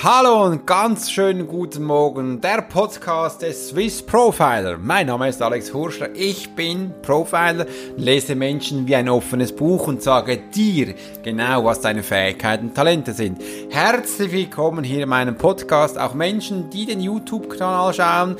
Hallo und ganz schönen guten Morgen, der Podcast des Swiss Profiler. Mein Name ist Alex Hurscher, ich bin Profiler, lese Menschen wie ein offenes Buch und sage dir genau, was deine Fähigkeiten und Talente sind. Herzlich willkommen hier in meinem Podcast, auch Menschen, die den YouTube-Kanal schauen.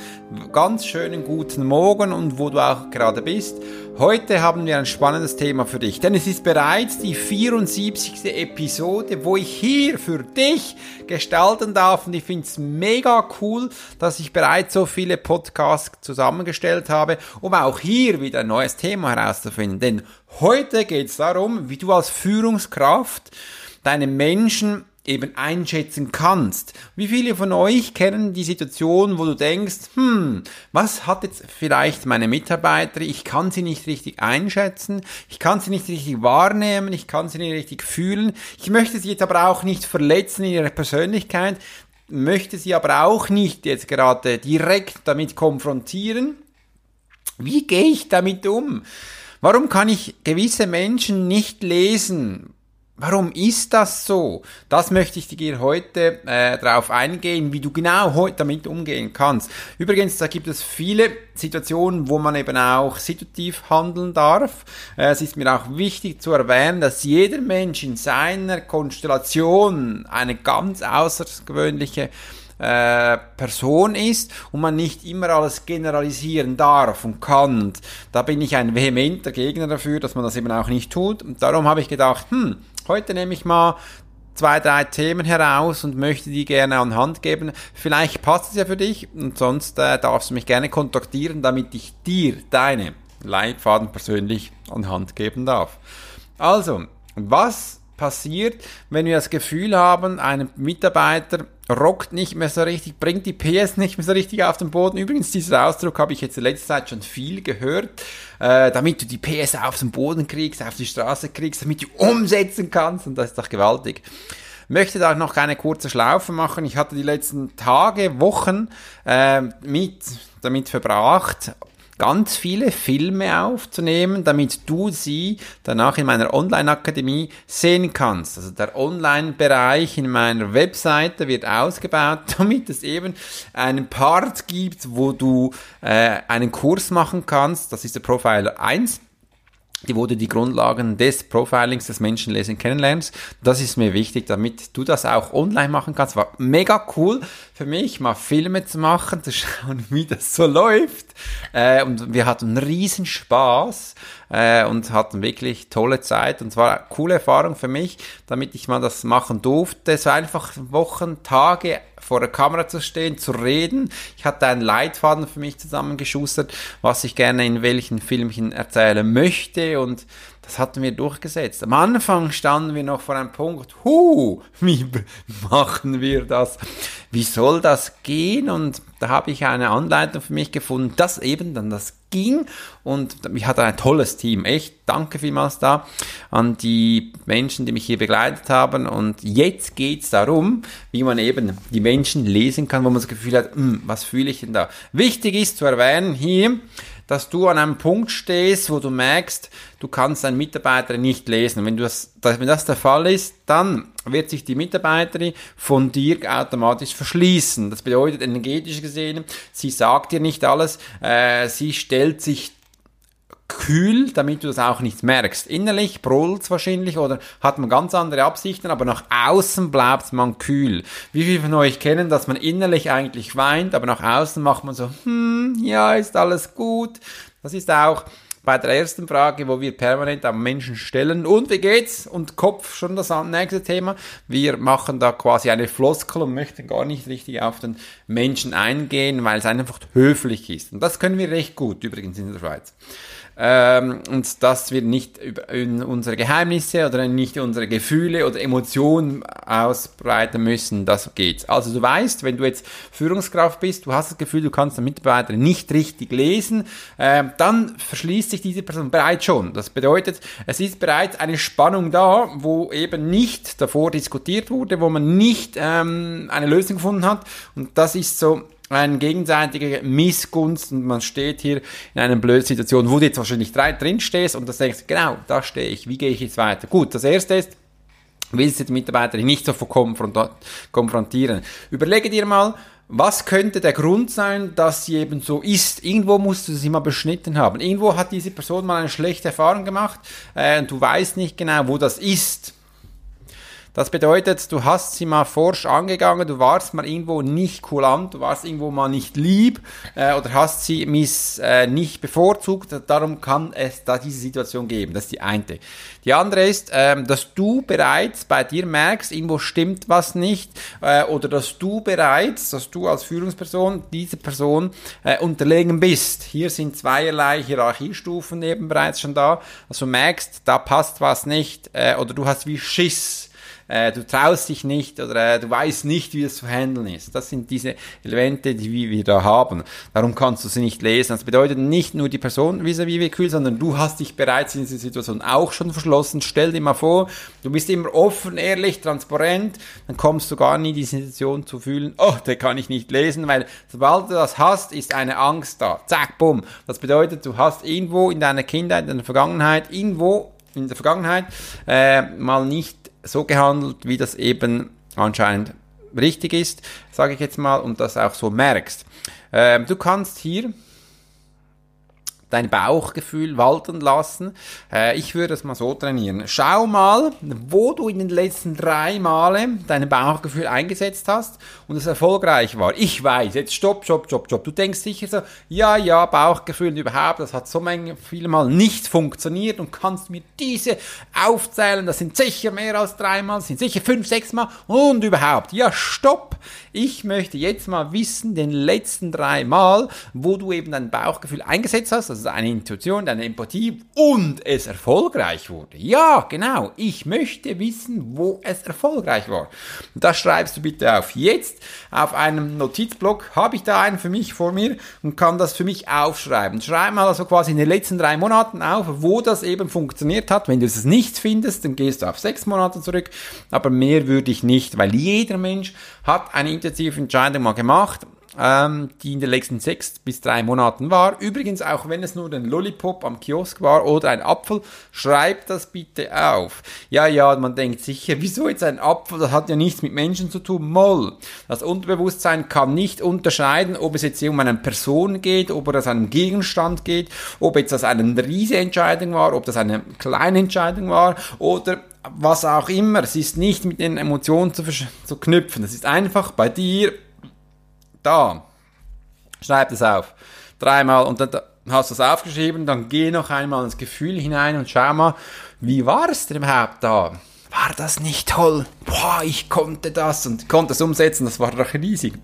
Ganz schönen guten Morgen und wo du auch gerade bist. Heute haben wir ein spannendes Thema für dich, denn es ist bereits die 74. Episode, wo ich hier für dich gestalten darf und ich finde es mega cool, dass ich bereits so viele Podcasts zusammengestellt habe, um auch hier wieder ein neues Thema herauszufinden. Denn heute geht es darum, wie du als Führungskraft deine Menschen eben einschätzen kannst. Wie viele von euch kennen die Situation, wo du denkst, hm, was hat jetzt vielleicht meine Mitarbeiter? Ich kann sie nicht richtig einschätzen, ich kann sie nicht richtig wahrnehmen, ich kann sie nicht richtig fühlen. Ich möchte sie jetzt aber auch nicht verletzen in ihrer Persönlichkeit, möchte sie aber auch nicht jetzt gerade direkt damit konfrontieren. Wie gehe ich damit um? Warum kann ich gewisse Menschen nicht lesen? Warum ist das so? Das möchte ich dir heute äh, darauf eingehen, wie du genau heute damit umgehen kannst. Übrigens, da gibt es viele Situationen, wo man eben auch situativ handeln darf. Äh, es ist mir auch wichtig zu erwähnen, dass jeder Mensch in seiner Konstellation eine ganz außergewöhnliche äh, Person ist und man nicht immer alles generalisieren darf und kann. Da bin ich ein vehementer Gegner dafür, dass man das eben auch nicht tut. Und darum habe ich gedacht, hm, Heute nehme ich mal zwei, drei Themen heraus und möchte die gerne an Hand geben. Vielleicht passt es ja für dich und sonst äh, darfst du mich gerne kontaktieren, damit ich dir deine Leitfaden persönlich an Hand geben darf. Also, was passiert, wenn wir das Gefühl haben, ein Mitarbeiter rockt nicht mehr so richtig, bringt die PS nicht mehr so richtig auf den Boden. Übrigens, dieser Ausdruck habe ich jetzt in letzter Zeit schon viel gehört, äh, damit du die PS auf den Boden kriegst, auf die Straße kriegst, damit du umsetzen kannst und das ist doch gewaltig. Möchte da noch eine kurze Schlaufe machen. Ich hatte die letzten Tage, Wochen äh, mit damit verbracht, ganz viele Filme aufzunehmen, damit du sie danach in meiner Online-Akademie sehen kannst. Also der Online-Bereich in meiner Webseite wird ausgebaut, damit es eben einen Part gibt, wo du äh, einen Kurs machen kannst. Das ist der Profiler 1 die du die Grundlagen des Profilings des Menschenlesen kennenlernst. Das ist mir wichtig, damit du das auch online machen kannst. War mega cool für mich, mal Filme zu machen, zu schauen, wie das so läuft. Äh, und wir hatten riesen Spaß äh, und hatten wirklich tolle Zeit. Und zwar eine coole Erfahrung für mich, damit ich mal das machen durfte. War einfach Wochen, Tage vor der Kamera zu stehen, zu reden. Ich hatte einen Leitfaden für mich zusammengeschustert, was ich gerne in welchen Filmchen erzählen möchte und das hatten wir durchgesetzt. Am Anfang standen wir noch vor einem Punkt, hu, wie machen wir das? Wie soll das gehen? Und da habe ich eine Anleitung für mich gefunden, dass eben dann das ging und ich hatte ein tolles Team. Echt, danke vielmals da an die Menschen, die mich hier begleitet haben. Und jetzt geht's darum, wie man eben die Menschen lesen kann, wo man das Gefühl hat, hm, was fühle ich denn da? Wichtig ist zu erwähnen hier, dass du an einem Punkt stehst, wo du merkst, du kannst einen Mitarbeiter nicht lesen. Wenn, du das, wenn das der Fall ist, dann wird sich die Mitarbeiterin von dir automatisch verschließen. Das bedeutet energetisch gesehen, sie sagt dir nicht alles, äh, sie stellt sich kühl, damit du das auch nicht merkst. Innerlich brüllt wahrscheinlich oder hat man ganz andere Absichten, aber nach außen bleibt man kühl. Wie viele von euch kennen, dass man innerlich eigentlich weint, aber nach außen macht man so, hm, ja, ist alles gut. Das ist auch bei der ersten Frage, wo wir permanent am Menschen stellen, und wie geht's? Und Kopf schon das nächste Thema. Wir machen da quasi eine Floskel und möchten gar nicht richtig auf den Menschen eingehen, weil es einfach höflich ist. Und das können wir recht gut, übrigens in der Schweiz ähm, und dass wir nicht in unsere Geheimnisse oder nicht unsere Gefühle oder Emotionen ausbreiten müssen, das geht. Also du weißt, wenn du jetzt Führungskraft bist, du hast das Gefühl, du kannst den Mitarbeiter nicht richtig lesen, äh, dann verschließt sich diese Person bereits schon. Das bedeutet, es ist bereits eine Spannung da, wo eben nicht davor diskutiert wurde, wo man nicht ähm, eine Lösung gefunden hat und das ist so eine gegenseitige Missgunst und man steht hier in einer blöden Situation, wo du jetzt wahrscheinlich drin stehst und das denkst, genau, da stehe ich, wie gehe ich jetzt weiter? Gut, das erste ist, willst du die Mitarbeiterin nicht so konfrontieren. Überlege dir mal, was könnte der Grund sein, dass sie eben so ist? Irgendwo musst du sie mal beschnitten haben. Irgendwo hat diese Person mal eine schlechte Erfahrung gemacht äh, und du weißt nicht genau, wo das ist. Das bedeutet, du hast sie mal forsch angegangen, du warst mal irgendwo nicht kulant, du warst irgendwo mal nicht lieb äh, oder hast sie miss, äh, nicht bevorzugt. Darum kann es da diese Situation geben. Das ist die eine. Die andere ist, ähm, dass du bereits bei dir merkst, irgendwo stimmt was nicht äh, oder dass du bereits, dass du als Führungsperson diese Person äh, unterlegen bist. Hier sind zweierlei Hierarchiestufen eben bereits schon da. Also merkst, da passt was nicht äh, oder du hast wie Schiss äh, du traust dich nicht oder äh, du weißt nicht, wie es zu handeln ist. Das sind diese Elemente, die wir da haben. Darum kannst du sie nicht lesen. Das bedeutet nicht nur die Person vis-à-vis wie kühl, sondern du hast dich bereits in dieser Situation auch schon verschlossen. Stell dir mal vor, du bist immer offen, ehrlich, transparent, dann kommst du gar nie in die Situation zu fühlen, oh, der kann ich nicht lesen, weil sobald du das hast, ist eine Angst da. Zack, bumm. Das bedeutet, du hast irgendwo in deiner Kindheit, in der Vergangenheit, irgendwo in der Vergangenheit äh, mal nicht so gehandelt, wie das eben anscheinend richtig ist, sage ich jetzt mal, und das auch so merkst. Ähm, du kannst hier dein Bauchgefühl walten lassen. Äh, ich würde es mal so trainieren. Schau mal, wo du in den letzten drei Male dein Bauchgefühl eingesetzt hast und es erfolgreich war. Ich weiß, jetzt stopp, stopp, stopp, stopp. Du denkst sicher so, ja, ja, Bauchgefühl überhaupt, das hat so viele Mal nicht funktioniert und kannst mir diese aufzählen. Das sind sicher mehr als dreimal, sind sicher fünf, sechs Mal und überhaupt. Ja, stopp. Ich möchte jetzt mal wissen, den letzten drei Mal, wo du eben dein Bauchgefühl eingesetzt hast, also eine Intuition, deine Empathie und es erfolgreich wurde. Ja, genau. Ich möchte wissen, wo es erfolgreich war. Und das schreibst du bitte auf. Jetzt auf einem Notizblock habe ich da einen für mich vor mir und kann das für mich aufschreiben. Schreib mal also quasi in den letzten drei Monaten auf, wo das eben funktioniert hat. Wenn du es nicht findest, dann gehst du auf sechs Monate zurück. Aber mehr würde ich nicht, weil jeder Mensch hat eine intensive Entscheidung mal gemacht ähm, die in den letzten sechs bis drei Monaten war. Übrigens, auch wenn es nur ein Lollipop am Kiosk war oder ein Apfel, schreibt das bitte auf. Ja, ja, man denkt sicher, wieso jetzt ein Apfel? Das hat ja nichts mit Menschen zu tun. Moll. Das Unterbewusstsein kann nicht unterscheiden, ob es jetzt um eine Person geht, ob es um einen Gegenstand geht, ob jetzt das eine riesige Entscheidung war, ob das eine kleine Entscheidung war oder was auch immer. Es ist nicht mit den Emotionen zu, zu knüpfen. Es ist einfach bei dir da. Schreib das auf. Dreimal und dann hast du es aufgeschrieben, dann geh noch einmal ins Gefühl hinein und schau mal, wie war es denn überhaupt da? War das nicht toll? Boah, ich konnte das und konnte es umsetzen, das war doch riesig.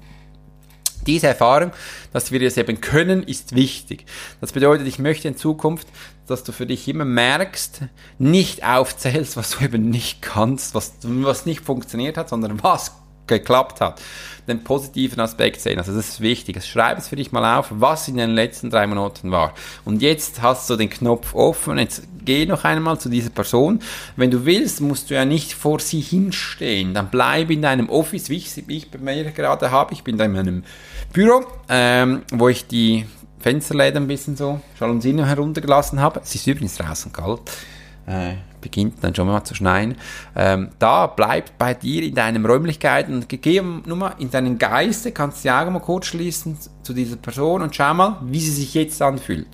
Diese Erfahrung, dass wir es eben können, ist wichtig. Das bedeutet, ich möchte in Zukunft, dass du für dich immer merkst, nicht aufzählst, was du eben nicht kannst, was, was nicht funktioniert hat, sondern was geklappt hat, den positiven Aspekt sehen. Also das ist wichtig. Schreib es für dich mal auf, was in den letzten drei Monaten war. Und jetzt hast du den Knopf offen. Jetzt geh noch einmal zu dieser Person. Wenn du willst, musst du ja nicht vor sie hinstehen. Dann bleib in deinem Office, wie ich, ich bei mir gerade habe. Ich bin da in meinem Büro, ähm, wo ich die Fensterläden ein bisschen so Jalousien heruntergelassen habe. Es ist übrigens draußen kalt. Äh, beginnt dann schon mal zu schneien. Ähm, da bleibt bei dir in deinen Räumlichkeiten und geh nur mal in deinen Geiste, kannst die Augen mal kurz schließen zu dieser Person und schau mal, wie sie sich jetzt anfühlt.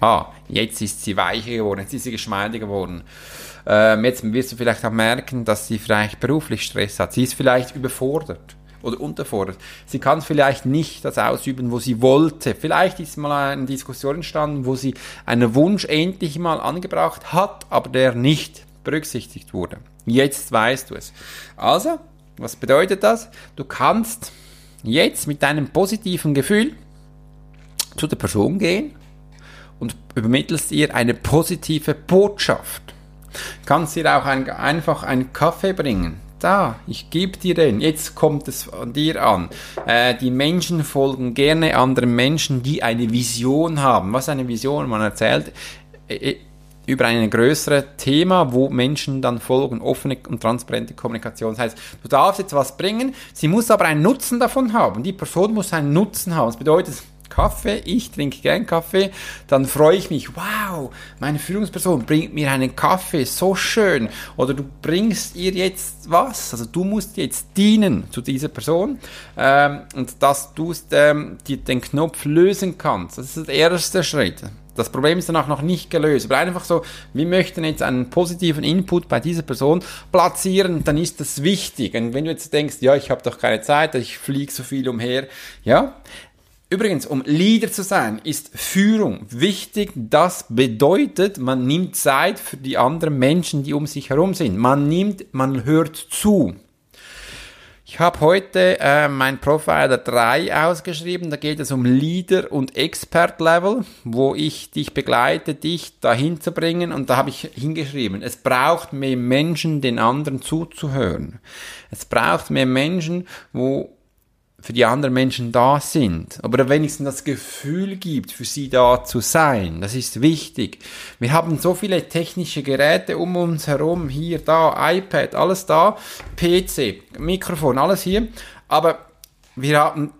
Ah, jetzt ist sie weicher geworden, jetzt ist sie geschmeidiger geworden. Ähm, jetzt wirst du vielleicht auch merken, dass sie vielleicht beruflich Stress hat. Sie ist vielleicht überfordert oder unterfordert. Sie kann vielleicht nicht das ausüben, wo sie wollte. Vielleicht ist mal eine Diskussion entstanden, wo sie einen Wunsch endlich mal angebracht hat, aber der nicht berücksichtigt wurde. Jetzt weißt du es. Also, was bedeutet das? Du kannst jetzt mit deinem positiven Gefühl zu der Person gehen und übermittelst ihr eine positive Botschaft. Kannst ihr auch ein, einfach einen Kaffee bringen da, ich gebe dir den, jetzt kommt es an dir an. Äh, die Menschen folgen gerne anderen Menschen, die eine Vision haben. Was ist eine Vision? Man erzählt äh, äh, über ein größeres Thema, wo Menschen dann folgen, offene und transparente Kommunikation. Das heißt, du darfst jetzt was bringen, sie muss aber einen Nutzen davon haben. Die Person muss einen Nutzen haben. Das bedeutet, Kaffee, ich trinke gern Kaffee, dann freue ich mich, wow, meine Führungsperson bringt mir einen Kaffee, so schön. Oder du bringst ihr jetzt was, also du musst jetzt dienen zu dieser Person ähm, und dass du ähm, die, den Knopf lösen kannst. Das ist der erste Schritt. Das Problem ist danach noch nicht gelöst. Aber einfach so, wir möchten jetzt einen positiven Input bei dieser Person platzieren, dann ist das wichtig. Und wenn du jetzt denkst, ja, ich habe doch keine Zeit, ich fliege so viel umher, ja. Übrigens, um Leader zu sein, ist Führung wichtig. Das bedeutet, man nimmt Zeit für die anderen Menschen, die um sich herum sind. Man nimmt, man hört zu. Ich habe heute äh, mein Profiler 3 ausgeschrieben. Da geht es um Leader und Expert Level, wo ich dich begleite, dich dahin zu bringen. Und da habe ich hingeschrieben, es braucht mehr Menschen, den anderen zuzuhören. Es braucht mehr Menschen, wo für die anderen Menschen da sind, aber wenigstens das Gefühl gibt, für sie da zu sein. Das ist wichtig. Wir haben so viele technische Geräte um uns herum, hier, da, iPad, alles da, PC, Mikrofon, alles hier, aber wir haben,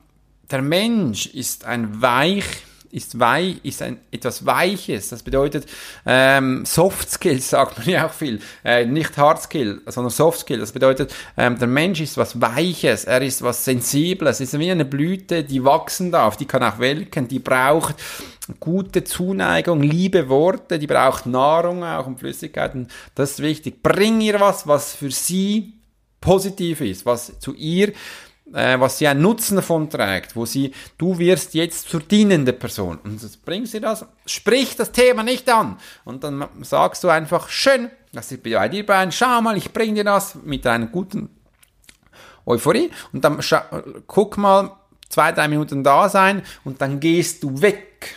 der Mensch ist ein weich ist weich, ist ein etwas Weiches. Das bedeutet ähm, Soft Skills sagt man ja auch viel, äh, nicht Hard Skill, sondern Soft Skill. Das bedeutet, ähm, der Mensch ist was Weiches, er ist was Sensibles, es ist wie eine Blüte, die wachsen darf, die kann auch welken, die braucht gute Zuneigung, liebe Worte, die braucht Nahrung auch und Flüssigkeiten. Das ist wichtig. Bring ihr was, was für sie positiv ist, was zu ihr äh, was sie einen Nutzen davon trägt, wo sie, du wirst jetzt zur dienenden Person. Und jetzt bringst sie das, sprich das Thema nicht an. Und dann sagst du einfach, schön, dass ich bei dir bin, schau mal, ich bring dir das mit einer guten Euphorie. Und dann guck mal, zwei, drei Minuten da sein und dann gehst du weg.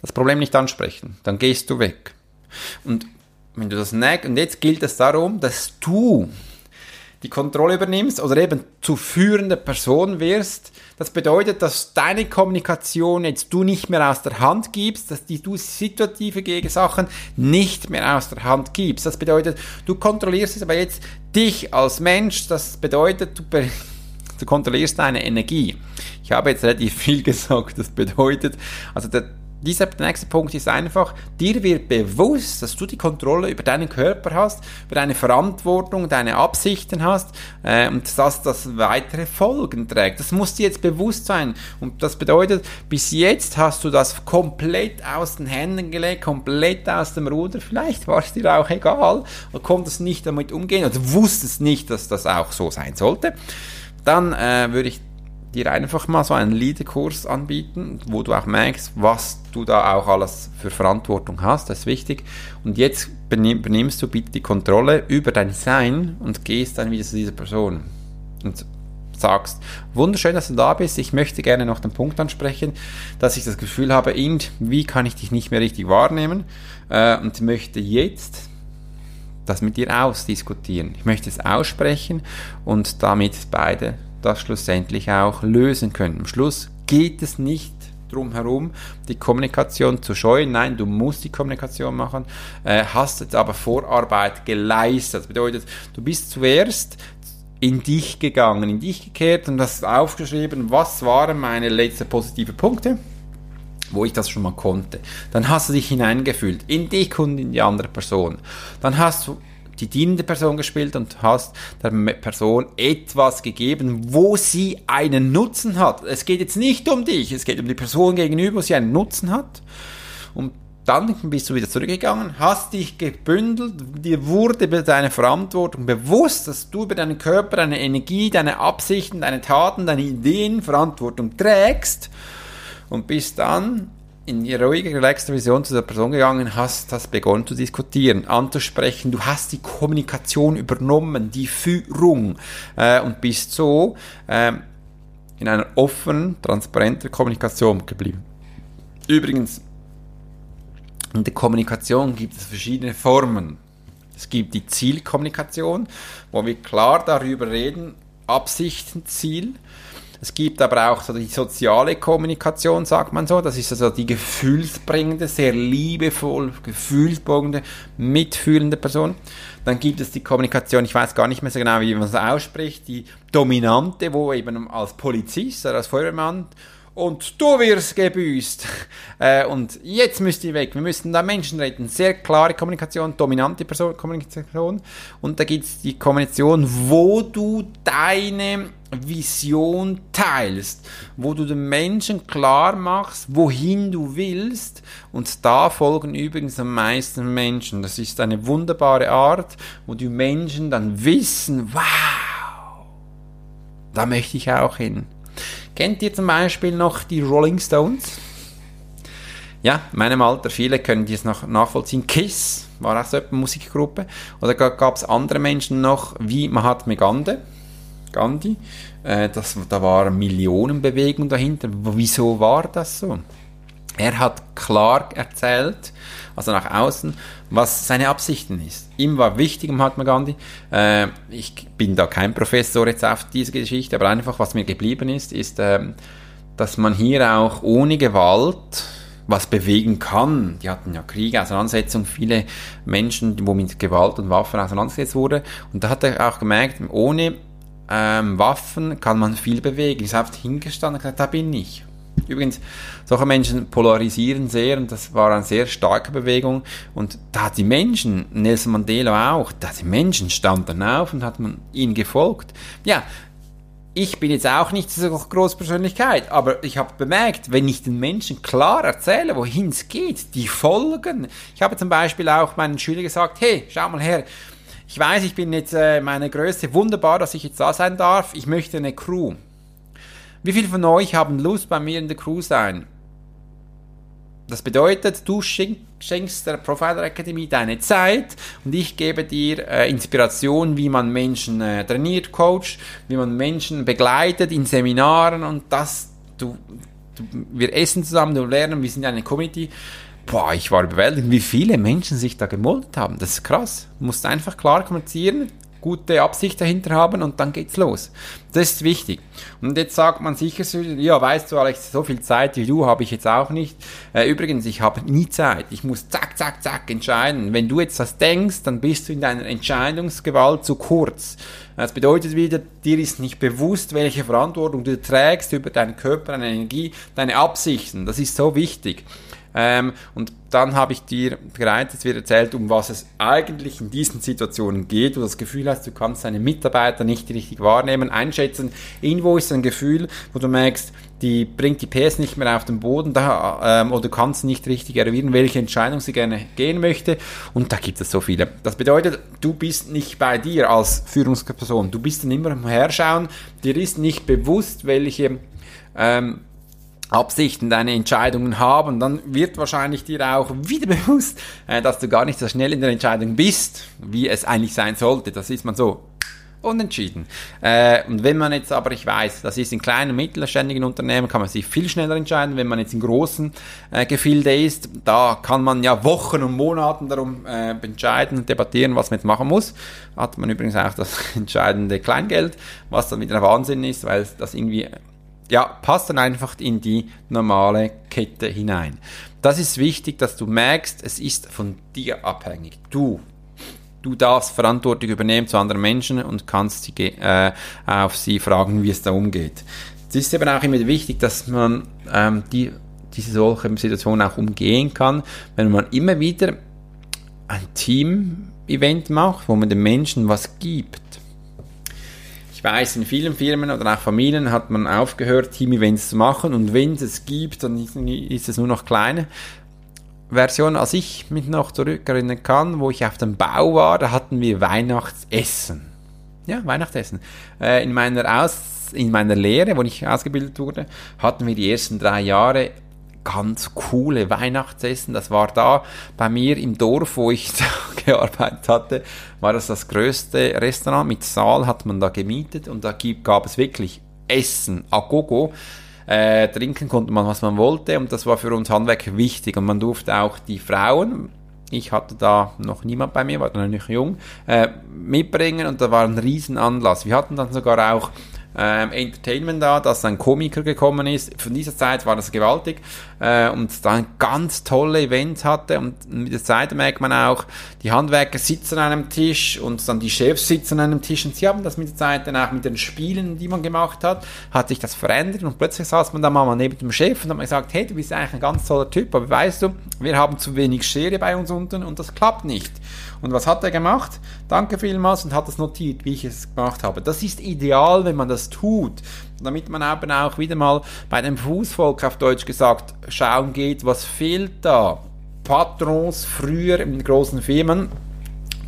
Das Problem nicht ansprechen, dann gehst du weg. Und wenn du das merkst, und jetzt gilt es darum, dass du die Kontrolle übernimmst oder eben zu führender Person wirst. Das bedeutet, dass deine Kommunikation jetzt du nicht mehr aus der Hand gibst, dass die du situative Gegensachen nicht mehr aus der Hand gibst. Das bedeutet, du kontrollierst es aber jetzt dich als Mensch. Das bedeutet, du, du kontrollierst deine Energie. Ich habe jetzt relativ viel gesagt. Das bedeutet, also der dieser nächste Punkt ist einfach, dir wird bewusst, dass du die Kontrolle über deinen Körper hast, über deine Verantwortung, deine Absichten hast äh, und dass das weitere Folgen trägt. Das muss dir jetzt bewusst sein. Und das bedeutet, bis jetzt hast du das komplett aus den Händen gelegt, komplett aus dem Ruder. Vielleicht war es dir auch egal und konntest nicht damit umgehen oder wusstest nicht, dass das auch so sein sollte. Dann äh, würde ich dir einfach mal so einen Leaderkurs anbieten, wo du auch merkst, was du da auch alles für Verantwortung hast. Das ist wichtig. Und jetzt übernimmst du bitte die Kontrolle über dein Sein und gehst dann wieder zu dieser Person und sagst, wunderschön, dass du da bist. Ich möchte gerne noch den Punkt ansprechen, dass ich das Gefühl habe, wie kann ich dich nicht mehr richtig wahrnehmen äh, und möchte jetzt das mit dir ausdiskutieren. Ich möchte es aussprechen und damit beide das schlussendlich auch lösen können. Am Schluss geht es nicht drum herum, die Kommunikation zu scheuen. Nein, du musst die Kommunikation machen, äh, hast jetzt aber Vorarbeit geleistet. Das bedeutet, du bist zuerst in dich gegangen, in dich gekehrt und hast aufgeschrieben, was waren meine letzten positiven Punkte wo ich das schon mal konnte. Dann hast du dich hineingefühlt in dich und in die andere Person. Dann hast du die dienende Person gespielt und hast der Person etwas gegeben, wo sie einen Nutzen hat. Es geht jetzt nicht um dich, es geht um die Person gegenüber, wo sie einen Nutzen hat. Und dann bist du wieder zurückgegangen, hast dich gebündelt, dir wurde deine Verantwortung bewusst, dass du über deinen Körper, deine Energie, deine Absichten, deine Taten, deine Ideen Verantwortung trägst und bist dann in die ruhige, relaxte Vision zu der Person gegangen, hast das begonnen zu diskutieren, anzusprechen, du hast die Kommunikation übernommen, die Führung äh, und bist so äh, in einer offenen, transparenten Kommunikation geblieben. Übrigens, in der Kommunikation gibt es verschiedene Formen. Es gibt die Zielkommunikation, wo wir klar darüber reden, Absichten, Ziel. Es gibt aber auch so die soziale Kommunikation, sagt man so. Das ist also die gefühlsbringende, sehr liebevoll, gefühlsbringende, mitfühlende Person. Dann gibt es die Kommunikation, ich weiß gar nicht mehr so genau, wie man es ausspricht, die dominante, wo eben als Polizist oder als Feuerwehrmann und du wirst gebüßt. Äh, und jetzt müsst ihr weg. Wir müssen da Menschen reden. Sehr klare Kommunikation, dominante Person Kommunikation. Und da gibt es die Kommunikation, wo du deine Vision teilst, wo du den Menschen klar machst, wohin du willst. Und da folgen übrigens am meisten Menschen. Das ist eine wunderbare Art, wo die Menschen dann wissen, wow, da möchte ich auch hin. Kennt ihr zum Beispiel noch die Rolling Stones? Ja, in meinem Alter, viele können dies noch nachvollziehen. Kiss war auch so eine Musikgruppe. Oder gab es andere Menschen noch, wie Mahatma Gandhi. Gandhi. Äh, das, da war Millionenbewegung dahinter. Wieso war das so? Er hat klar erzählt, also nach außen, was seine Absichten ist. Ihm war wichtig, Mahatma Gandhi. Äh, ich bin da kein Professor jetzt auf diese Geschichte, aber einfach, was mir geblieben ist, ist, äh, dass man hier auch ohne Gewalt was bewegen kann. Die hatten ja Kriege, Auseinandersetzungen, viele Menschen, wo mit Gewalt und Waffen auseinandergesetzt wurde. Und da hat er auch gemerkt, ohne ähm, Waffen kann man viel bewegen. Ist einfach hingestanden und gesagt, da bin ich. Übrigens, solche Menschen polarisieren sehr und das war eine sehr starke Bewegung. Und da hat die Menschen, Nelson Mandela auch, da die Menschen standen auf und hat man ihnen gefolgt. Ja, ich bin jetzt auch nicht so große Persönlichkeit, aber ich habe bemerkt, wenn ich den Menschen klar erzähle, wohin es geht, die folgen. Ich habe zum Beispiel auch meinen Schülern gesagt, hey, schau mal her, ich weiß, ich bin jetzt äh, meine Größe, wunderbar, dass ich jetzt da sein darf, ich möchte eine Crew. Wie viele von euch haben Lust, bei mir in der Crew sein? Das bedeutet, du schenkst der Profiler Academy deine Zeit und ich gebe dir äh, Inspiration, wie man Menschen äh, trainiert, coacht, wie man Menschen begleitet in Seminaren und das, du, du, wir essen zusammen, du lernen, wir sind eine Community. Boah, ich war überwältigt, wie viele Menschen sich da gemoldet haben. Das ist krass. Du musst einfach klar kommunizieren, gute Absicht dahinter haben und dann geht's los. Das ist wichtig. Und jetzt sagt man sicher ja, weißt du, Alex, so viel Zeit wie du habe ich jetzt auch nicht. Äh, übrigens, ich habe nie Zeit. Ich muss zack, zack, zack entscheiden. Wenn du jetzt das denkst, dann bist du in deiner Entscheidungsgewalt zu kurz. Das bedeutet wieder, dir ist nicht bewusst, welche Verantwortung du trägst über deinen Körper, deine Energie, deine Absichten. Das ist so wichtig. Ähm, und dann habe ich dir bereits jetzt wieder erzählt, um was es eigentlich in diesen Situationen geht, wo du das Gefühl hast, du kannst deine Mitarbeiter nicht richtig wahrnehmen, einschätzen. Irgendwo ist ein Gefühl, wo du merkst, die bringt die PS nicht mehr auf den Boden da, ähm, oder du kannst nicht richtig erwähnen, welche Entscheidung sie gerne gehen möchte. Und da gibt es so viele. Das bedeutet, du bist nicht bei dir als Führungsperson. Du bist dann immer am Herschauen. Dir ist nicht bewusst, welche ähm, Absichten, deine Entscheidungen haben, dann wird wahrscheinlich dir auch wieder bewusst, äh, dass du gar nicht so schnell in der Entscheidung bist, wie es eigentlich sein sollte. Das ist man so unentschieden. Äh, und wenn man jetzt aber, ich weiß, das ist in kleinen, mittelständigen Unternehmen, kann man sich viel schneller entscheiden. Wenn man jetzt in großen äh, Gefilde ist, da kann man ja Wochen und Monaten darum entscheiden und debattieren, was man jetzt machen muss. Hat man übrigens auch das entscheidende Kleingeld, was dann wieder ein Wahnsinn ist, weil das irgendwie ja, passt dann einfach in die normale Kette hinein. Das ist wichtig, dass du merkst, es ist von dir abhängig. Du, du darfst Verantwortung übernehmen zu anderen Menschen und kannst sie, äh, auf sie fragen, wie es da umgeht. Es ist eben auch immer wichtig, dass man ähm, die, diese solche Situationen auch umgehen kann, wenn man immer wieder ein Team-Event macht, wo man den Menschen was gibt ich weiß, in vielen Firmen oder auch Familien hat man aufgehört, Team-Events zu machen und wenn es es gibt, dann ist es nur noch kleine. Version, als ich mich noch zurückerinnern kann, wo ich auf dem Bau war, da hatten wir Weihnachtsessen. Ja, Weihnachtsessen. Äh, in meiner Aus in meiner Lehre, wo ich ausgebildet wurde, hatten wir die ersten drei Jahre ganz coole Weihnachtsessen. Das war da bei mir im Dorf, wo ich da gearbeitet hatte, war das das größte Restaurant. Mit Saal hat man da gemietet und da gab es wirklich Essen, a gogo. Äh, trinken konnte man, was man wollte und das war für uns Handwerker wichtig und man durfte auch die Frauen, ich hatte da noch niemand bei mir, war dann noch jung, äh, mitbringen und da war ein Riesenanlass. Wir hatten dann sogar auch ähm, Entertainment da, dass ein Komiker gekommen ist. Von dieser Zeit war das gewaltig äh, und dann ganz tolle Events hatte und mit der Zeit merkt man auch, die Handwerker sitzen an einem Tisch und dann die Chefs sitzen an einem Tisch und sie haben das mit der Zeit dann auch mit den Spielen, die man gemacht hat, hat sich das verändert und plötzlich saß man dann mal neben dem Chef und hat man gesagt, hey, du bist eigentlich ein ganz toller Typ, aber weißt du, wir haben zu wenig Schere bei uns unten und das klappt nicht. Und was hat er gemacht? Danke vielmals und hat das notiert, wie ich es gemacht habe. Das ist ideal, wenn man das tut, damit man eben auch wieder mal bei dem Fußvolk auf Deutsch gesagt schauen geht, was fehlt da. Patrons früher in großen Firmen,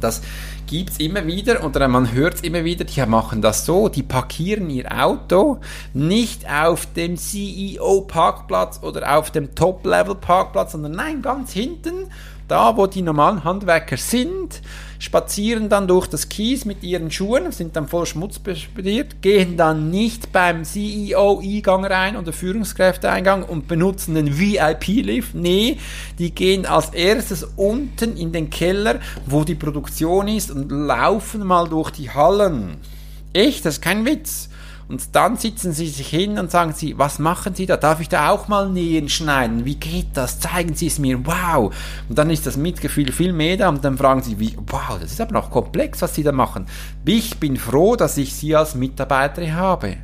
das gibt es immer wieder oder man hört es immer wieder, die machen das so, die parkieren ihr Auto nicht auf dem CEO-Parkplatz oder auf dem Top-Level-Parkplatz, sondern nein, ganz hinten da, wo die normalen Handwerker sind, spazieren dann durch das Kies mit ihren Schuhen, sind dann voll Schmutz bespediert, gehen dann nicht beim CEO-Eingang rein oder Führungskräfteeingang und benutzen den VIP-Lift. Nee, die gehen als erstes unten in den Keller, wo die Produktion ist und laufen mal durch die Hallen. Echt, das ist kein Witz. Und dann sitzen sie sich hin und sagen sie, was machen Sie da? Darf ich da auch mal nähen schneiden? Wie geht das? Zeigen Sie es mir. Wow. Und dann ist das Mitgefühl viel mehr da und dann fragen sie, wie, wow, das ist aber noch komplex, was Sie da machen. Ich bin froh, dass ich Sie als Mitarbeiter habe.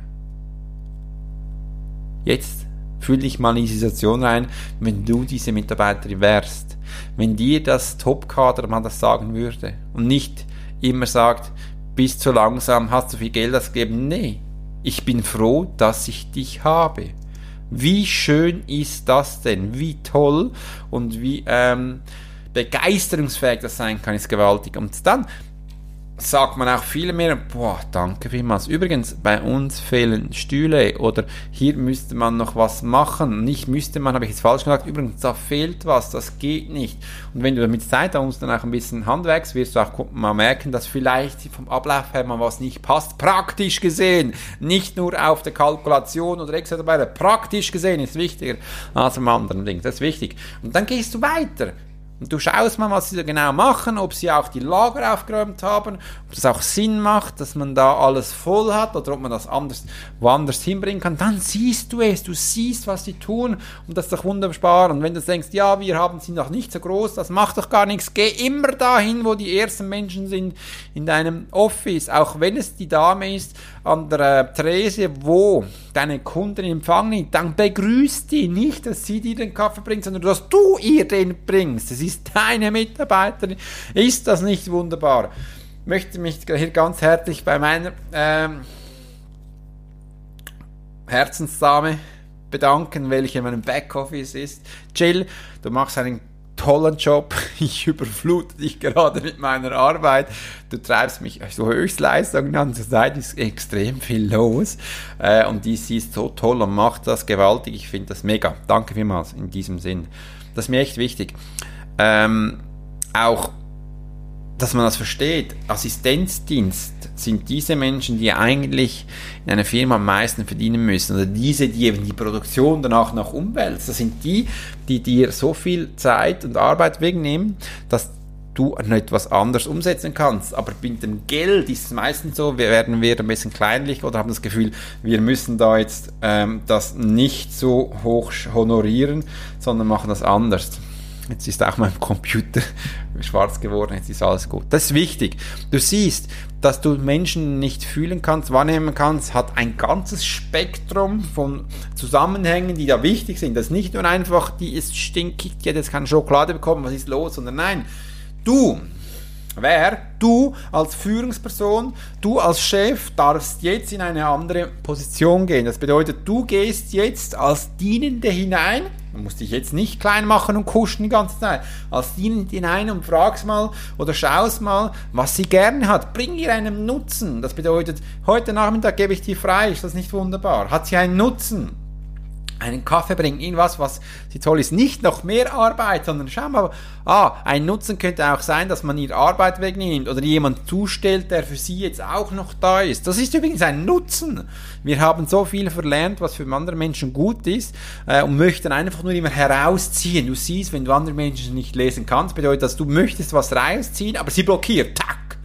Jetzt fühl dich mal in die Situation rein, wenn du diese Mitarbeiterin wärst. Wenn dir das Topkader mal das sagen würde und nicht immer sagt, bist zu langsam, hast zu viel Geld ausgegeben. Nee, ich bin froh, dass ich dich habe. Wie schön ist das denn? Wie toll und wie ähm, begeisterungsfähig das sein kann, ist gewaltig. Und dann sagt man auch viel mehr, boah, danke vielmals. Übrigens, bei uns fehlen Stühle oder hier müsste man noch was machen. Nicht müsste man, habe ich jetzt falsch gesagt. Übrigens, da fehlt was, das geht nicht. Und wenn du mit Zeit an uns dann auch ein bisschen handwerkst, wirst du auch mal merken, dass vielleicht vom Ablauf her mal was nicht passt. Praktisch gesehen, nicht nur auf der Kalkulation oder dabei, praktisch gesehen ist wichtiger als am anderen Ding. Das ist wichtig. Und dann gehst du weiter. Und du schaust mal, was sie da genau machen, ob sie auch die Lager aufgeräumt haben, ob das auch Sinn macht, dass man da alles voll hat oder ob man das anders, woanders hinbringen kann. Dann siehst du es, du siehst, was sie tun und das ist doch wunderbar. Und wenn du denkst, ja, wir haben sie noch nicht so groß, das macht doch gar nichts, geh immer dahin, wo die ersten Menschen sind in deinem Office, auch wenn es die Dame ist an der Trese, wo deine Kunden in Empfang nimmt, dann begrüßt die nicht, dass sie dir den Kaffee bringt, sondern dass du ihr den bringst. Es ist deine Mitarbeiterin. Ist das nicht wunderbar? Ich möchte mich hier ganz herzlich bei meiner ähm, Herzensdame bedanken, welche in meinem Backoffice ist. Jill, du machst einen tollen Job. Ich überflute dich gerade mit meiner Arbeit. Du treibst mich so Höchstleistungen an. Zurzeit ist extrem viel los. Äh, und die siehst so toll und macht das gewaltig. Ich finde das mega. Danke vielmals in diesem Sinn. Das ist mir echt wichtig. Ähm, auch dass man das versteht. Assistenzdienst sind diese Menschen, die eigentlich in einer Firma am meisten verdienen müssen. Oder diese, die eben die Produktion danach noch umwälzen. Das sind die, die dir so viel Zeit und Arbeit wegnehmen, dass du etwas anders umsetzen kannst. Aber mit dem Geld ist es meistens so, wir werden wir ein bisschen kleinlich oder haben das Gefühl, wir müssen da jetzt ähm, das nicht so hoch honorieren, sondern machen das anders. Jetzt ist auch mein Computer schwarz geworden, jetzt ist alles gut. Das ist wichtig. Du siehst, dass du Menschen nicht fühlen kannst, wahrnehmen kannst, hat ein ganzes Spektrum von Zusammenhängen, die da wichtig sind. Das ist nicht nur einfach, die ist stinkig, die hat jetzt keine Schokolade bekommen, was ist los, sondern nein, du Wer? Du als Führungsperson, du als Chef darfst jetzt in eine andere Position gehen. Das bedeutet, du gehst jetzt als Dienende hinein man muss dich jetzt nicht klein machen und kuschen die ganze Zeit. Als Dienend hinein und fragst mal oder schaust mal, was sie gerne hat. Bring ihr einen Nutzen. Das bedeutet, heute Nachmittag gebe ich dir frei. Ist das nicht wunderbar? Hat sie einen Nutzen? Einen Kaffee bringen, irgendwas, was sie toll ist. Nicht noch mehr Arbeit, sondern schau mal, ah, ein Nutzen könnte auch sein, dass man ihre Arbeit wegnimmt oder jemand zustellt, der für sie jetzt auch noch da ist. Das ist übrigens ein Nutzen. Wir haben so viel verlernt, was für andere Menschen gut ist äh, und möchten einfach nur immer herausziehen. Du siehst, wenn du andere Menschen nicht lesen kannst, bedeutet das, du möchtest was rausziehen, aber sie blockiert. Tack!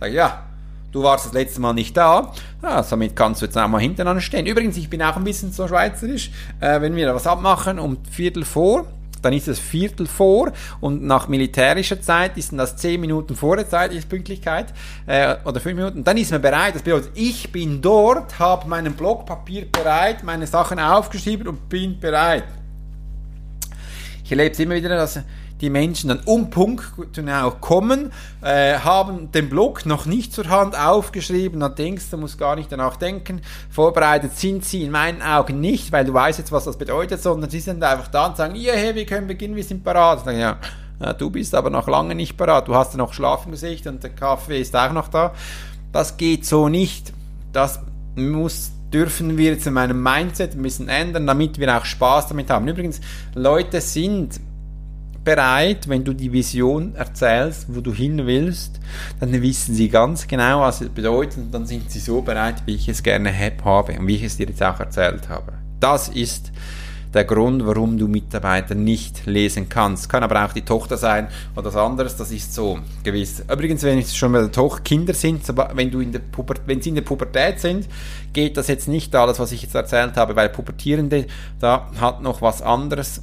Sag ja, du warst das letzte Mal nicht da, ja, somit kannst du jetzt auch mal hintereinander stehen. Übrigens, ich bin auch ein bisschen so schweizerisch, äh, wenn wir da was abmachen um Viertel vor, dann ist es Viertel vor und nach militärischer Zeit ist das zehn Minuten vor der zeitliche Pünktlichkeit äh, oder fünf Minuten. Dann ist man bereit. Das bedeutet, ich bin dort, habe meinen Blockpapier bereit, meine Sachen aufgeschrieben und bin bereit. Ich erlebe es immer wieder, dass die Menschen dann um Punkt genau kommen, äh, haben den Block noch nicht zur Hand aufgeschrieben, dann denkst du, musst gar nicht danach denken. Vorbereitet sind sie in meinen Augen nicht, weil du weißt jetzt, was das bedeutet, sondern sie sind einfach da und sagen, ja, hey, wir können beginnen, wir sind parat. Dann, ja, du bist aber noch lange nicht parat, du hast ja noch Schlafengesicht und der Kaffee ist auch noch da. Das geht so nicht. Das muss dürfen wir jetzt in meinem Mindset ein bisschen ändern, damit wir auch Spaß damit haben. Übrigens, Leute sind bereit, wenn du die Vision erzählst, wo du hin willst, dann wissen sie ganz genau, was es bedeutet und dann sind sie so bereit, wie ich es gerne habe und wie ich es dir jetzt auch erzählt habe. Das ist der Grund, warum du Mitarbeiter nicht lesen kannst. Kann aber auch die Tochter sein oder was anderes, das ist so gewiss. Übrigens, wenn es schon der Tochter Kinder sind, wenn, du in der Puber wenn sie in der Pubertät sind, geht das jetzt nicht alles, was ich jetzt erzählt habe, weil Pubertierende, da hat noch was anderes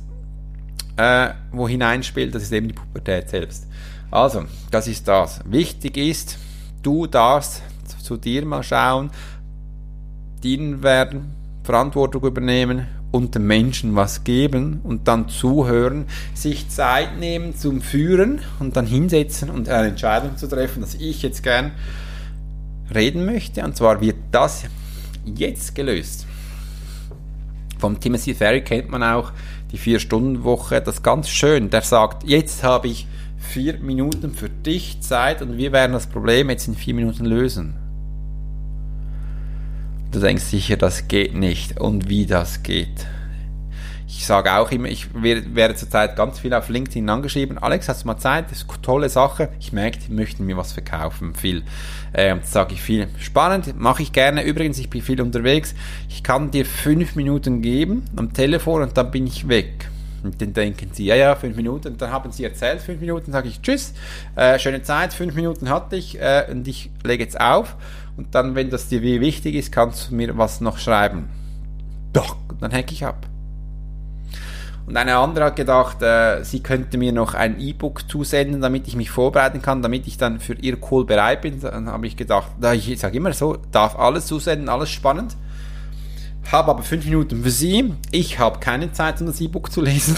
äh, wo hineinspielt, das ist eben die Pubertät selbst. Also, das ist das. Wichtig ist, du darfst zu dir mal schauen, dienen werden, Verantwortung übernehmen und den Menschen was geben und dann zuhören, sich Zeit nehmen zum Führen und dann hinsetzen und eine Entscheidung zu treffen, dass ich jetzt gern reden möchte. Und zwar wird das jetzt gelöst. Vom Timothy Ferry kennt man auch die Vier-Stunden-Woche, das ganz schön. Der sagt, jetzt habe ich vier Minuten für dich Zeit und wir werden das Problem jetzt in vier Minuten lösen. Du denkst sicher, das geht nicht und wie das geht. Ich sage auch immer, ich werde zurzeit ganz viel auf LinkedIn angeschrieben. Alex, hast du mal Zeit? Das ist eine tolle Sache. Ich merke, die möchten mir was verkaufen. Viel. Ähm, sage ich viel. Spannend, mache ich gerne. Übrigens, ich bin viel unterwegs. Ich kann dir fünf Minuten geben am Telefon und dann bin ich weg. Und dann denken sie, ja, ja, fünf Minuten. Und dann haben sie erzählt, fünf Minuten, sage ich, tschüss, äh, schöne Zeit, fünf Minuten hatte ich äh, und ich lege jetzt auf. Und dann, wenn das dir wichtig ist, kannst du mir was noch schreiben. Doch, dann hacke ich ab. Und eine andere hat gedacht, äh, sie könnte mir noch ein E-Book zusenden, damit ich mich vorbereiten kann, damit ich dann für ihr Call bereit bin. Dann habe ich gedacht, ich sage immer so, darf alles zusenden, alles spannend. Habe aber fünf Minuten für sie. Ich habe keine Zeit, um das E-Book zu lesen.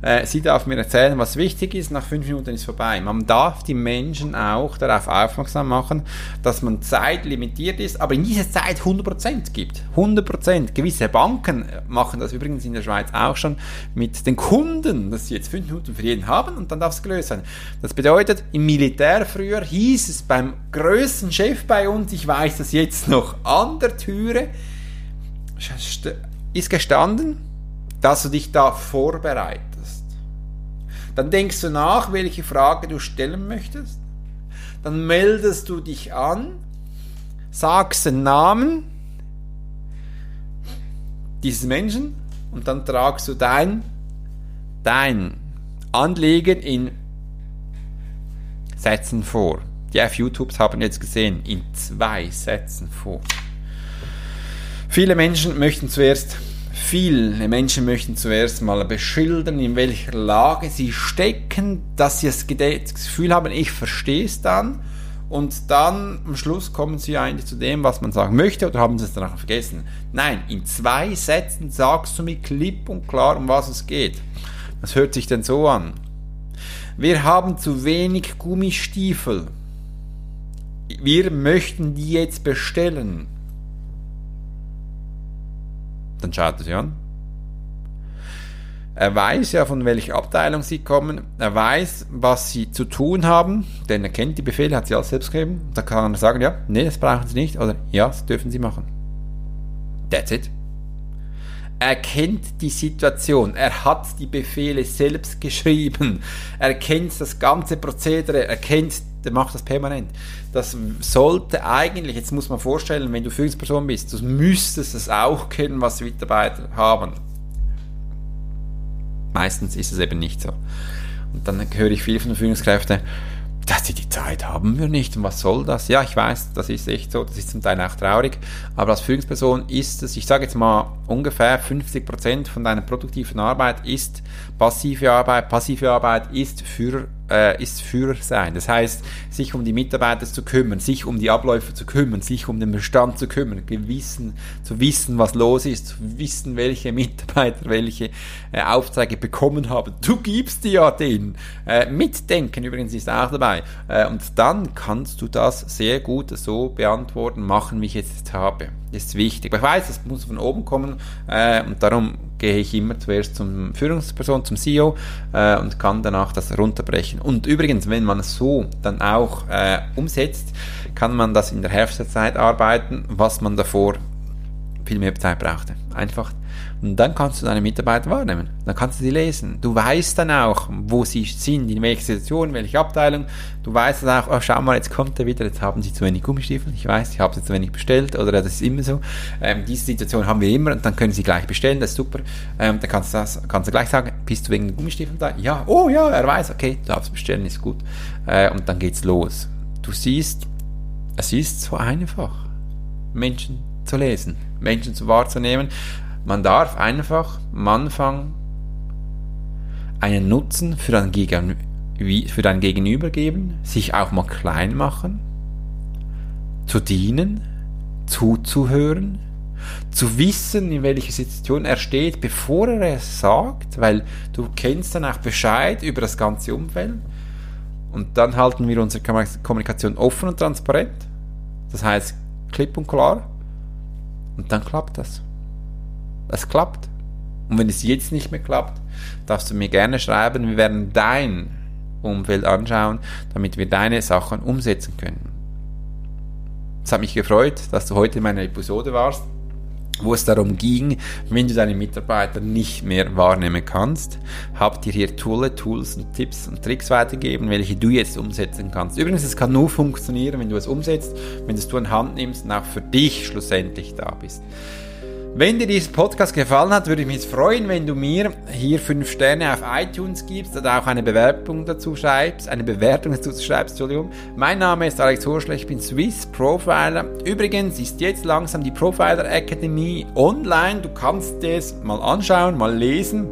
Äh, sie darf mir erzählen, was wichtig ist. Nach fünf Minuten ist vorbei. Man darf die Menschen auch darauf aufmerksam machen, dass man Zeit limitiert ist, aber in dieser Zeit 100% gibt. 100%. Gewisse Banken machen das übrigens in der Schweiz auch schon mit den Kunden, dass sie jetzt fünf Minuten für jeden haben und dann darf es gelöst sein. Das bedeutet, im Militär früher hieß es beim größten Chef bei uns, ich weiß das jetzt noch an der Türe, ist gestanden, dass du dich da vorbereitest. Dann denkst du nach, welche Frage du stellen möchtest. Dann meldest du dich an, sagst den Namen dieses Menschen und dann tragst du dein, dein Anliegen in Sätzen vor. Die auf YouTube haben jetzt gesehen, in zwei Sätzen vor. Viele Menschen möchten zuerst Viele Menschen möchten zuerst mal beschildern, in welcher Lage sie stecken, dass sie das Gefühl haben, ich verstehe es dann. Und dann am Schluss kommen sie eigentlich zu dem, was man sagen möchte, oder haben sie es danach vergessen. Nein, in zwei Sätzen sagst du mir klipp und klar, um was es geht. Das hört sich denn so an. Wir haben zu wenig Gummistiefel. Wir möchten die jetzt bestellen dann schaut er sie an. Er weiß ja, von welcher Abteilung sie kommen. Er weiß, was sie zu tun haben, denn er kennt die Befehle, hat sie alles selbst gegeben. Da kann er sagen, ja, nee, das brauchen sie nicht, oder ja, das dürfen sie machen. That's it. Er kennt die Situation, er hat die Befehle selbst geschrieben, er kennt das ganze Prozedere, er kennt der macht das permanent. Das sollte eigentlich, jetzt muss man vorstellen, wenn du Führungsperson bist, du müsstest es auch kennen, was Mitarbeiter haben. Meistens ist es eben nicht so. Und dann höre ich viel von den Führungskräften, dass sie die Zeit haben wir nicht und was soll das? Ja, ich weiß, das ist echt so, das ist zum Teil auch traurig, aber als Führungsperson ist es, ich sage jetzt mal, ungefähr 50 Prozent von deiner produktiven Arbeit ist passive Arbeit. Passive Arbeit ist für äh, ist Führer sein. Das heißt, sich um die Mitarbeiter zu kümmern, sich um die Abläufe zu kümmern, sich um den Bestand zu kümmern, gewissen, zu wissen, was los ist, zu wissen, welche Mitarbeiter welche äh, Aufträge bekommen haben. Du gibst die ja denen. Äh, mitdenken übrigens ist auch dabei. Äh, und dann kannst du das sehr gut so beantworten, machen, wie ich jetzt habe. Das ist wichtig. Ich weiß, es muss von oben kommen äh, und darum gehe ich immer zuerst zum Führungsperson, zum CEO äh, und kann danach das runterbrechen. Und übrigens, wenn man es so dann auch äh, umsetzt, kann man das in der Hälfte der Zeit arbeiten, was man davor viel mehr Zeit brauchte. Einfach und dann kannst du deine Mitarbeiter wahrnehmen. Dann kannst du sie lesen. Du weißt dann auch, wo sie sind, in welcher Situation, in welcher Abteilung. Du weißt dann auch, oh, schau mal, jetzt kommt er wieder, jetzt haben sie zu wenig Gummistiefel. Ich weiß, ich habe sie zu wenig bestellt oder das ist immer so. Ähm, diese Situation haben wir immer und dann können sie gleich bestellen, das ist super. Ähm, dann kannst du, das, kannst du gleich sagen, bist du wegen Gummistiefeln da? Ja, oh ja, er weiß, okay, du darfst bestellen, ist gut. Äh, und dann geht's los. Du siehst, es ist so einfach, Menschen zu lesen, Menschen zu wahrzunehmen man darf einfach am Anfang einen Nutzen für dein, Gegen für dein Gegenüber geben, sich auch mal klein machen, zu dienen, zuzuhören, zu wissen, in welcher Situation er steht, bevor er es sagt, weil du kennst dann auch Bescheid über das ganze Umfeld. Und dann halten wir unsere Kommunikation offen und transparent. Das heißt, klipp und klar. Und dann klappt das es klappt. Und wenn es jetzt nicht mehr klappt, darfst du mir gerne schreiben. Wir werden dein Umfeld anschauen, damit wir deine Sachen umsetzen können. Es hat mich gefreut, dass du heute in meiner Episode warst, wo es darum ging, wenn du deine Mitarbeiter nicht mehr wahrnehmen kannst, habt ihr hier tolle Tools und Tipps und Tricks weitergegeben, welche du jetzt umsetzen kannst. Übrigens, es kann nur funktionieren, wenn du es umsetzt, wenn du es in Hand nimmst und auch für dich schlussendlich da bist. Wenn dir dieser Podcast gefallen hat, würde ich mich freuen, wenn du mir hier fünf Sterne auf iTunes gibst oder auch eine Bewerbung dazu schreibst, eine Bewertung dazu schreibst, Entschuldigung. Mein Name ist Alex Horschler, ich bin Swiss Profiler. Übrigens ist jetzt langsam die Profiler Academy online. Du kannst es mal anschauen, mal lesen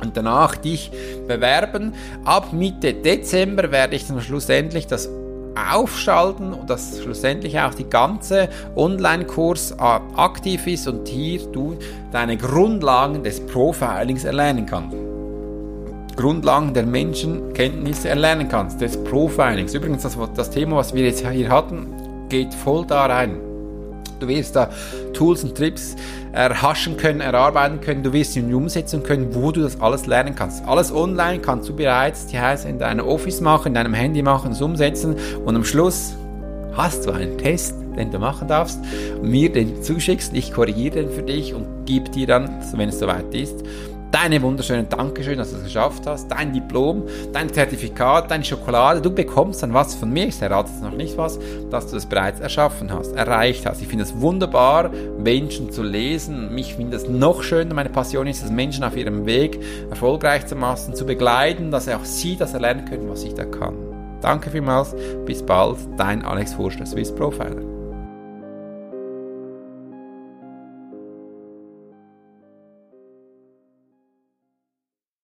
und danach dich bewerben. Ab Mitte Dezember werde ich dann schlussendlich das aufschalten und dass schlussendlich auch die ganze Online-Kurs aktiv ist und hier du deine Grundlagen des Profilings erlernen kannst. Grundlagen der Menschenkenntnisse erlernen kannst, des Profilings. Übrigens, das, das Thema, was wir jetzt hier hatten, geht voll da rein. Du wirst da Tools und Trips erhaschen können, erarbeiten können. Du wirst sie in die Umsetzung können, wo du das alles lernen kannst. Alles online kannst du bereits, die heißt, in deinem Office machen, in deinem Handy machen, es umsetzen und am Schluss hast du einen Test, den du machen darfst, mir den zuschickst, ich korrigiere den für dich und gebe dir dann, wenn es soweit ist, deine wunderschönen Dankeschön, dass du es geschafft hast, dein Diplom, dein Zertifikat, deine Schokolade. Du bekommst dann was von mir, ich errate jetzt noch nicht was, dass du es bereits erschaffen hast, erreicht hast. Ich finde es wunderbar, Menschen zu lesen. Mich finde es noch schöner, meine Passion ist es, Menschen auf ihrem Weg erfolgreich zu machen, zu begleiten, dass auch sie das erlernen können, was ich da kann. Danke vielmals, bis bald, dein Alex Horster, Swiss Profiler.